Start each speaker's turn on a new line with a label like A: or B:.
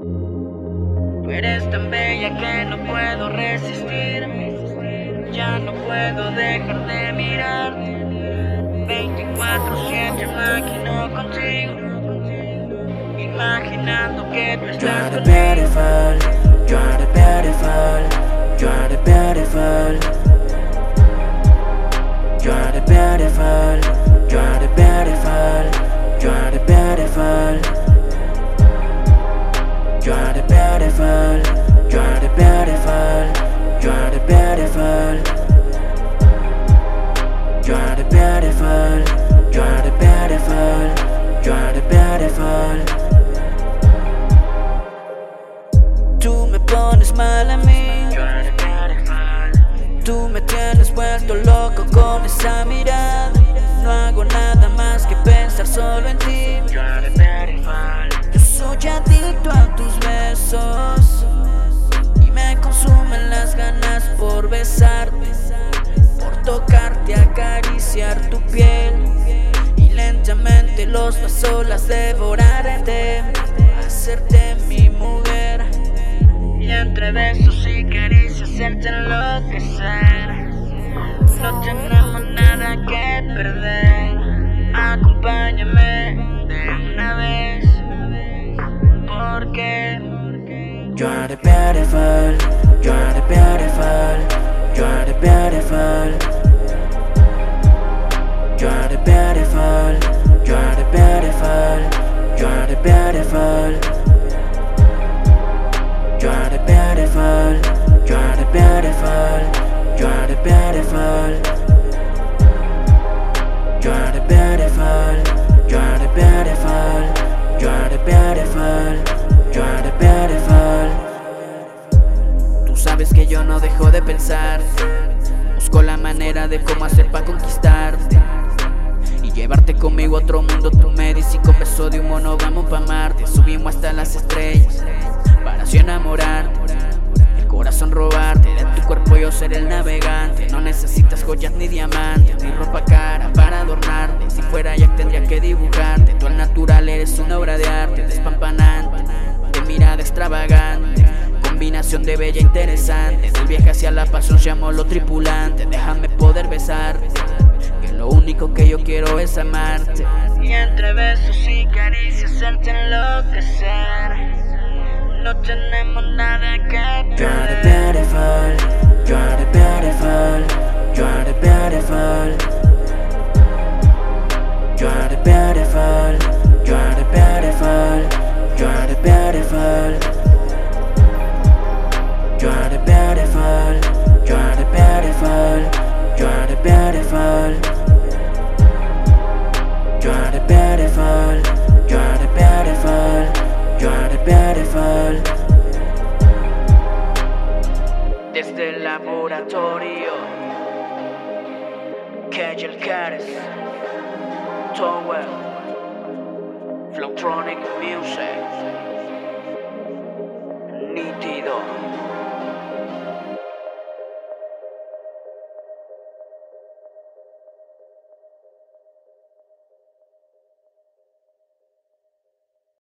A: Eres tan bella que no puedo resistir. Ya no puedo dejar de mirar. 24-7 imagino contigo. Imaginando que tú estás
B: You're beautiful, you're the beautiful, you're the beautiful. You're beautiful, you're the beautiful, Beautiful, the beautiful. Tú me pones mal a mí, tú me tienes vuelto loco con esa mirada. No hago nada más que pensar solo en ti. Lentamente los pasos las devorarte, hacerte mi mujer.
A: Y entre besos y caricias hacerte enloquecer No tenemos nada que perder. Acompáñame de una vez. Porque
B: You're the beautiful, sabes que yo no dejo de pensar. Busco la manera de cómo hacer para conquistarte. Y llevarte conmigo a otro mundo. Tú me dices de un mono vamos pa' Marte. Subimos hasta las estrellas para así enamorarte. El corazón robarte, de tu cuerpo yo ser el navegante. No necesitas joyas ni diamantes, ni ropa cara para adornarte. Si fuera ya tendría que dibujarte. Tú al natural eres una obra de arte, despampanante, de mirada extravagante. De bella interesante, del viaje hacia la pasión llamo lo tripulante. Déjame poder besarte, que lo único que yo quiero es amarte.
A: Y entre besos y caricias hacerte enloquecer No tenemos nada que
B: You're the
A: perder
B: beautiful, you're the beautiful, you're the beautiful. Beautiful. You're the beautiful, you're the beautiful, you're the beautiful. Desde el laboratorio, Kegel Cares, Tower, Flowtronic Music, Nítido.